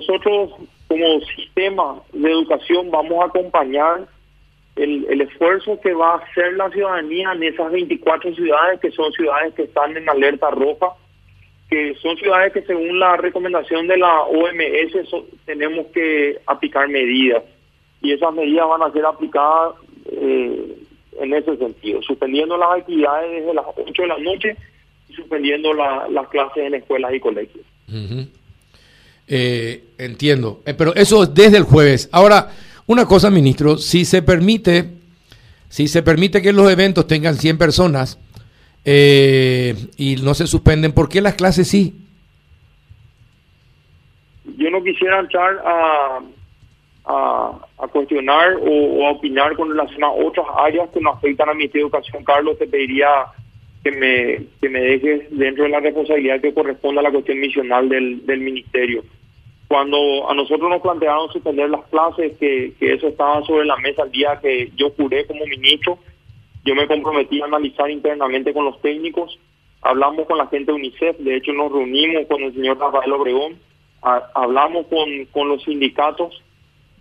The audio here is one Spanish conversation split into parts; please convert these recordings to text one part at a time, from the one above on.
nosotros como sistema de educación vamos a acompañar el, esfuerzo que va a hacer la ciudadanía en esas 24 ciudades que son ciudades que están en alerta roja, que son ciudades que según la recomendación de la OMS tenemos que aplicar medidas y esas medidas van a ser aplicadas eh, en ese sentido, suspendiendo las actividades desde las 8 de la noche y suspendiendo las clases en escuelas y colegios. Eh, entiendo, eh, pero eso es desde el jueves. Ahora, una cosa, ministro, si se permite, si se permite que los eventos tengan 100 personas eh, y no se suspenden, ¿por qué las clases sí? Yo no quisiera entrar a, a, cuestionar o, a opinar con relación a otras áreas que nos afectan a mi educación, Carlos, te pediría que me, que me dejes dentro de la responsabilidad que corresponde a la cuestión misional del, del ministerio. Cuando a nosotros nos plantearon suspender las clases, que, eso estaba sobre la mesa el día que yo juré como ministro, yo me comprometí a analizar internamente con los técnicos, hablamos con la gente de UNICEF, de hecho nos reunimos con el señor Rafael Obregón, hablamos con, con los sindicatos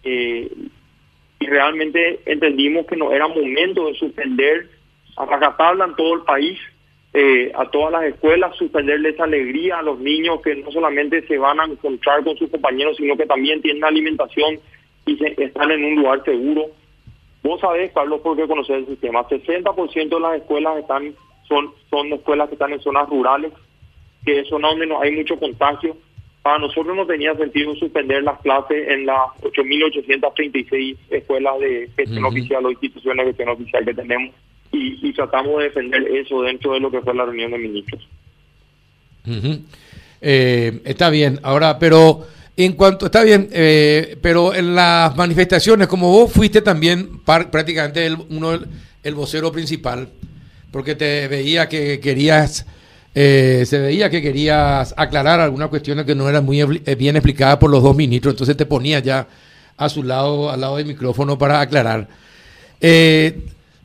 eh, y realmente entendimos que no era momento de suspender a rajatabla en todo el país eh, a todas las escuelas, suspenderle esa alegría a los niños que no solamente se van a encontrar con sus compañeros, sino que también tienen alimentación y están en un lugar seguro. Vos sabés, Carlos, porque conocer el sistema, 60% de las escuelas están son son escuelas que están en zonas rurales, que es zona donde no hay mucho contagio. Para nosotros no tenía sentido suspender las clases en las 8.836 escuelas de gestión oficial o instituciones de gestión oficial que tenemos y, tratamos de defender eso dentro de lo que fue la reunión de ministros. Eh, está bien, ahora, pero en cuanto, está bien, eh, pero en las manifestaciones, como vos fuiste también prácticamente el, uno el vocero principal, porque te veía que querías, eh, se veía que querías aclarar algunas cuestiones que no eran muy bien explicadas por los dos ministros, entonces te ponía ya a su lado, al lado del micrófono para aclarar. Eh,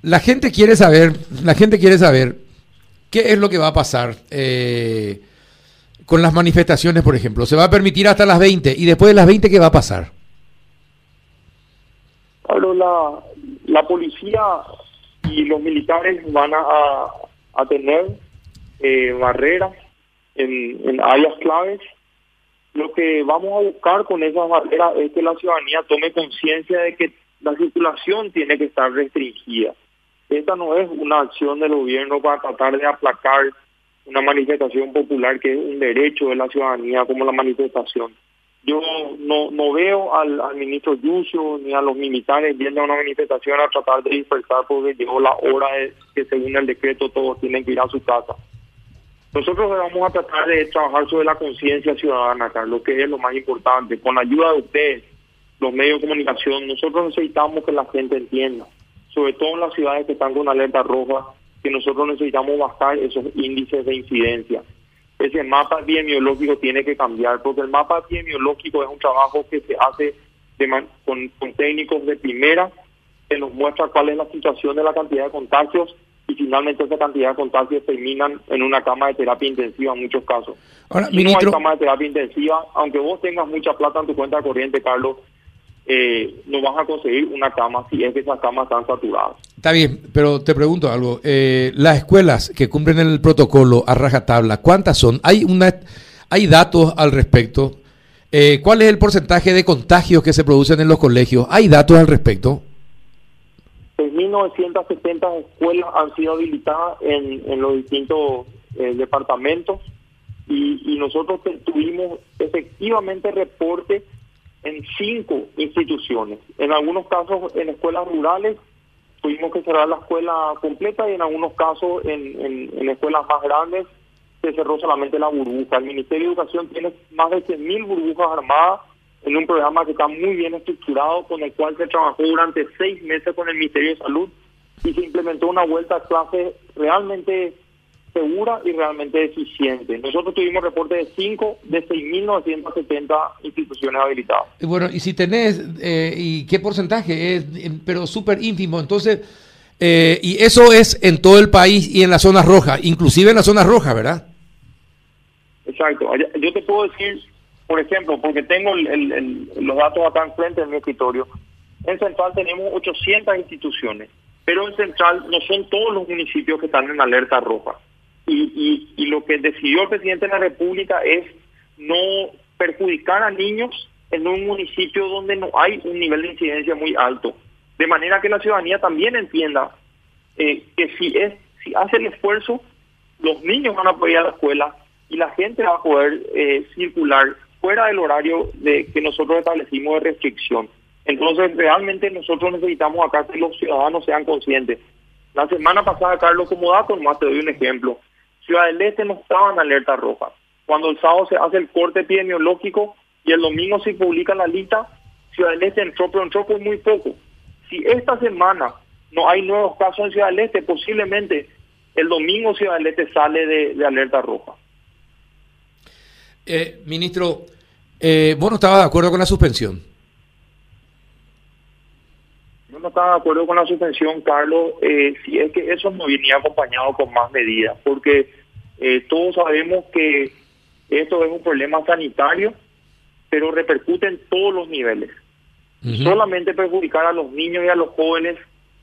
la gente quiere saber, la gente quiere saber qué es lo que va a pasar eh, con las manifestaciones, por ejemplo. Se va a permitir hasta las 20 y después de las 20, ¿qué va a pasar? Pablo, la, la policía y los militares van a, tener eh, barreras en, en áreas claves. Lo que vamos a buscar con esas barreras es que la ciudadanía tome conciencia de que la circulación tiene que estar restringida esta no es una acción del gobierno para tratar de aplacar una manifestación popular que es un derecho de la ciudadanía como la manifestación. Yo no, veo al, ministro Yucio ni a los militares viendo una manifestación a tratar de dispersar porque llegó la hora de que según el decreto todos tienen que ir a su casa. Nosotros vamos a tratar de trabajar sobre la conciencia ciudadana, Carlos, que es lo más importante. Con la ayuda de ustedes, los medios de comunicación, nosotros necesitamos que la gente entienda sobre todo en las ciudades que están con alerta roja, que nosotros necesitamos bajar esos índices de incidencia. Ese mapa epidemiológico tiene que cambiar, porque el mapa epidemiológico es un trabajo que se hace con, técnicos de primera, que nos muestra cuál es la situación de la cantidad de contagios y finalmente esa cantidad de contagios terminan en una cama de terapia intensiva en muchos casos. Ahora, si no hay cama de terapia intensiva, aunque vos tengas mucha plata en tu cuenta corriente, Carlos, eh, no vas a conseguir una cama si es que esas camas están saturadas. Está bien, pero te pregunto algo. Eh, las escuelas que cumplen el protocolo a rajatabla, ¿cuántas son? ¿Hay, una, hay datos al respecto? Eh, ¿Cuál es el porcentaje de contagios que se producen en los colegios? ¿Hay datos al respecto? 6.970 escuelas han sido habilitadas en, en los distintos eh, departamentos y, y nosotros tuvimos efectivamente reportes en cinco instituciones. En algunos casos en escuelas rurales tuvimos que cerrar la escuela completa y en algunos casos en, en, escuelas más grandes se cerró solamente la burbuja. El Ministerio de Educación tiene más de 100.000 burbujas armadas en un programa que está muy bien estructurado, con el cual se trabajó durante seis meses con el Ministerio de Salud y se implementó una vuelta a clase realmente segura y realmente eficiente. Nosotros tuvimos reporte de 5 de 6.970 instituciones habilitadas. Bueno, y si tenés, eh, ¿y qué porcentaje? Es, pero súper ínfimo. Entonces, eh, y eso es en todo el país y en la zona roja, inclusive en la zona roja, ¿verdad? Exacto. Yo te puedo decir Por ejemplo, porque tengo los datos acá enfrente de mi escritorio, en Central tenemos 800 instituciones, pero en Central no son todos los municipios que están en alerta roja. Y, y, lo que decidió el presidente de la República es no perjudicar a niños en un municipio donde no hay un nivel de incidencia muy alto. De manera que la ciudadanía también entienda eh, que si, es, si hace el esfuerzo, los niños van a poder ir a la escuela y la gente va a poder eh, circular fuera del horario de que nosotros establecimos de restricción. Entonces, realmente nosotros necesitamos acá que los ciudadanos sean conscientes. La semana pasada, Carlos, como dato, nomás te doy un ejemplo. Ciudad del Este no estaba en alerta roja. Cuando el sábado se hace el corte epidemiológico y el domingo se publica la lista, Ciudad del Este entró, pero entró por muy poco. Si esta semana no hay nuevos casos en Ciudad del Este, posiblemente el domingo Ciudad del Este sale de, alerta roja. Eh, ministro, eh, ¿vos no estabas de acuerdo con la suspensión? No estaba de acuerdo con la suspensión, Carlos, eh, si es que eso no venía acompañado con más medidas, porque eh, todos sabemos que esto es un problema sanitario, pero repercute en todos los niveles. Solamente perjudicar a los niños y a los jóvenes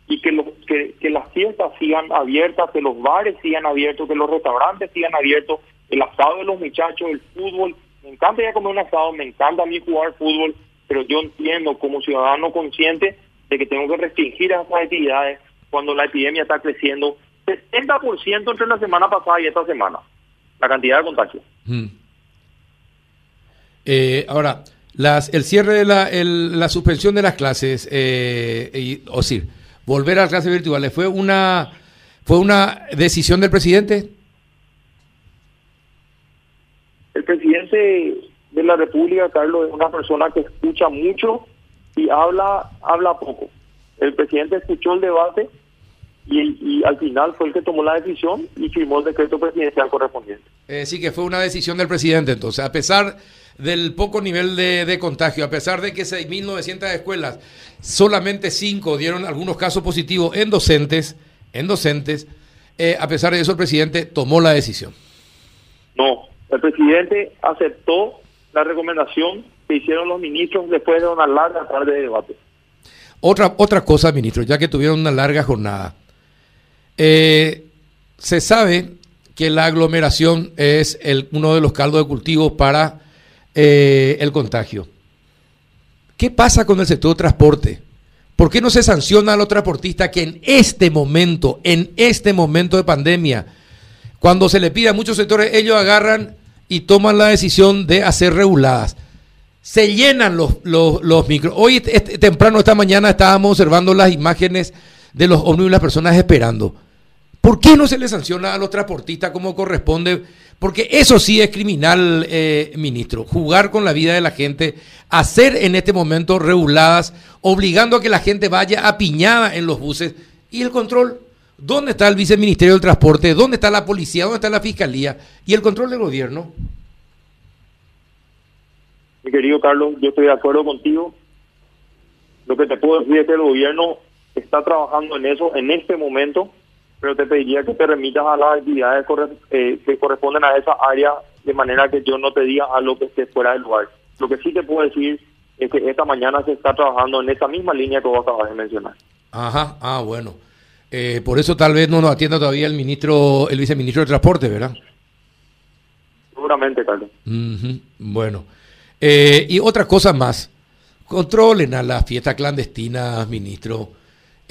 y que, que, las fiestas sigan abiertas, que los bares sigan abiertos, que los restaurantes sigan abiertos, el asado de los muchachos, el fútbol. Me encanta ya comer un asado, me encanta a mí jugar fútbol, pero yo entiendo como ciudadano consciente de que tengo que restringir esas actividades cuando la epidemia está creciendo 70% entre la semana pasada y esta semana, la cantidad de contagios. Mm. Eh, ahora, las, el cierre de la, la suspensión de las clases, eh, o sí, volver a las clases virtuales, ¿fue una, ¿fue una decisión del presidente? El presidente de la República, Carlos, es una persona que escucha mucho y habla, habla poco. El presidente escuchó el debate y, al final fue el que tomó la decisión y firmó el decreto presidencial correspondiente. Eh, sí, que fue una decisión del presidente entonces, a pesar del poco nivel de, contagio, a pesar de que 6.900 escuelas, solamente 5 dieron algunos casos positivos en docentes, en docentes, eh, a pesar de eso el presidente tomó la decisión. No, el presidente aceptó la recomendación hicieron los ministros después de una larga tarde de debate. Otra, otra cosa, ministro, ya que tuvieron una larga jornada. Eh, se sabe que la aglomeración es uno de los caldos de cultivo para eh, el contagio. ¿Qué pasa con el sector transporte? ¿Por qué no se sanciona a los transportistas que en este momento, en este momento de pandemia, cuando se le pide a muchos sectores, ellos agarran y toman la decisión de hacer reguladas? Se llenan los, los, los micros. Hoy, temprano, esta mañana, estábamos observando las imágenes de los ómnibus y las personas esperando. ¿Por qué no se le sanciona a los transportistas como corresponde? Porque eso sí es criminal, eh, ministro. Jugar con la vida de la gente, hacer en este momento reguladas, obligando a que la gente vaya apiñada en los buses. ¿Y el control? ¿Dónde está el viceministerio del Transporte? ¿Dónde está la policía? ¿Dónde está la fiscalía? ¿Y el control del gobierno? Mi querido Carlos, yo estoy de acuerdo contigo. Lo que te puedo decir es que el gobierno está trabajando en eso en este momento pero te pediría que te remitas a las actividades eh, que corresponden a esa área de manera que yo no te diga algo que esté fuera del lugar. Lo que sí te puedo decir es que esta mañana se está trabajando en esa misma línea que vos acabas de mencionar. Ajá, ah, bueno. Eh, por eso tal vez no nos atienda todavía el ministro, el viceministro de Transporte, ¿verdad? Seguramente, Carlos. Bueno. Eh, y otra cosa más. Controlen a las fiestas clandestinas, ministro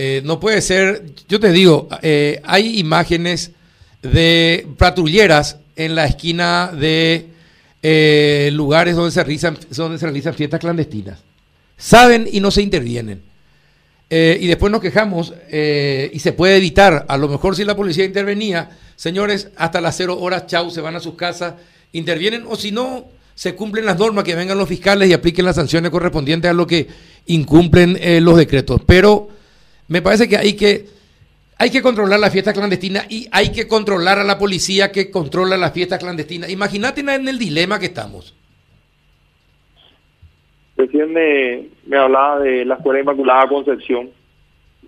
eh, no puede ser, yo te digo, eh, hay imágenes de patrulleras en la esquina de lugares donde se, realizan, donde se realizan fiestas clandestinas. Saben y no se intervienen. y después nos quejamos y se puede evitar. A lo mejor si la policía intervenía, señores, hasta las cero horas, chau, se van a sus casas, intervienen o si no, se cumplen las normas, que vengan los fiscales y apliquen las sanciones correspondientes a lo que incumplen los decretos. Pero me parece que hay que, hay que controlar la fiesta clandestina y hay que controlar a la policía que controla la fiesta clandestina. Imagínate en el dilema que estamos. Recién me, hablaba de la Escuela Inmaculada Concepción.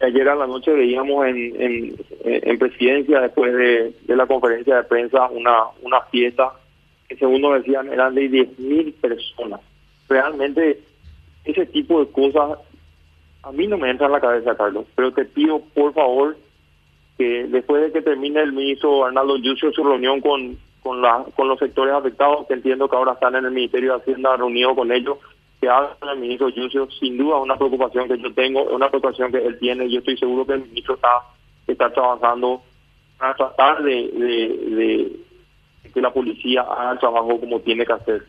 Ayer a la noche veíamos en, en, presidencia, después de, la conferencia de prensa, una, una fiesta que según decían eran de 10.000 personas. Realmente ese tipo de cosas a mí no me entra en la cabeza, Carlos, pero te pido por favor que después de que termine el ministro Arnaldo Yucio su reunión con, con, la, con los sectores afectados, que entiendo que ahora están en el Ministerio de Hacienda reunido con ellos, que haga el ministro Yucio, sin duda una preocupación que yo tengo, una preocupación que él tiene, yo estoy seguro que el ministro está, está trabajando para tratar de, que la policía haga el trabajo como tiene que hacer.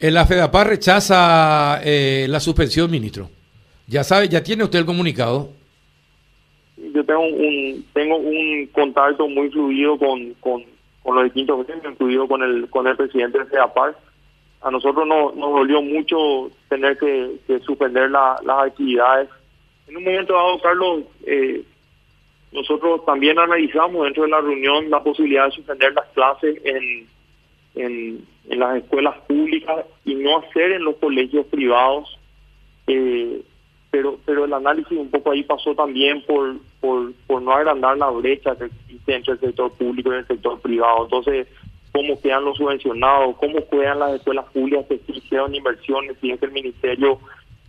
La FEDAPAR rechaza eh, la suspensión, ministro. Ya sabe, ya tiene usted el comunicado yo tengo un tengo un contacto muy fluido con, con, los distintos gremios, incluido con el con el presidente de CEAPAR. A nosotros nos, nos dolió mucho tener que, suspender las actividades. En un momento dado, Carlos, eh, nosotros también analizamos dentro de la reunión la posibilidad de suspender las clases en, en, las escuelas públicas y no hacer en los colegios privados. Eh, pero pero el análisis un poco ahí pasó también por, por, por no agrandar la brecha que existe entre el sector público y el sector privado. Entonces, cómo quedan los subvencionados, cómo quedan las escuelas públicas que hicieron inversiones, si es que el ministerio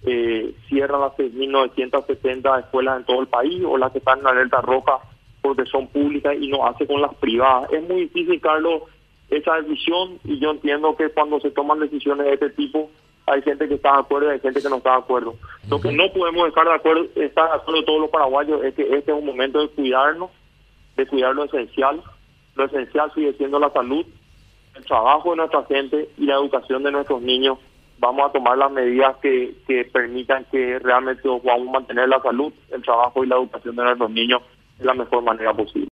eh, cierra las 6.970 escuelas en todo el país o las que están en alerta roja porque son públicas y no hace con las privadas. Es muy difícil, Carlos, esa decisión y yo entiendo que cuando se toman decisiones de este tipo hay gente que está de acuerdo y hay gente que no está de acuerdo. Lo que no podemos estar de acuerdo, estar de acuerdo todos los paraguayos es que este es un momento de cuidarnos, de cuidar lo esencial. Lo esencial sigue siendo la salud, el trabajo de nuestra gente y la educación de nuestros niños. Vamos a tomar las medidas que, que permitan que realmente podamos mantener la salud, el trabajo y la educación de nuestros niños de la mejor manera posible.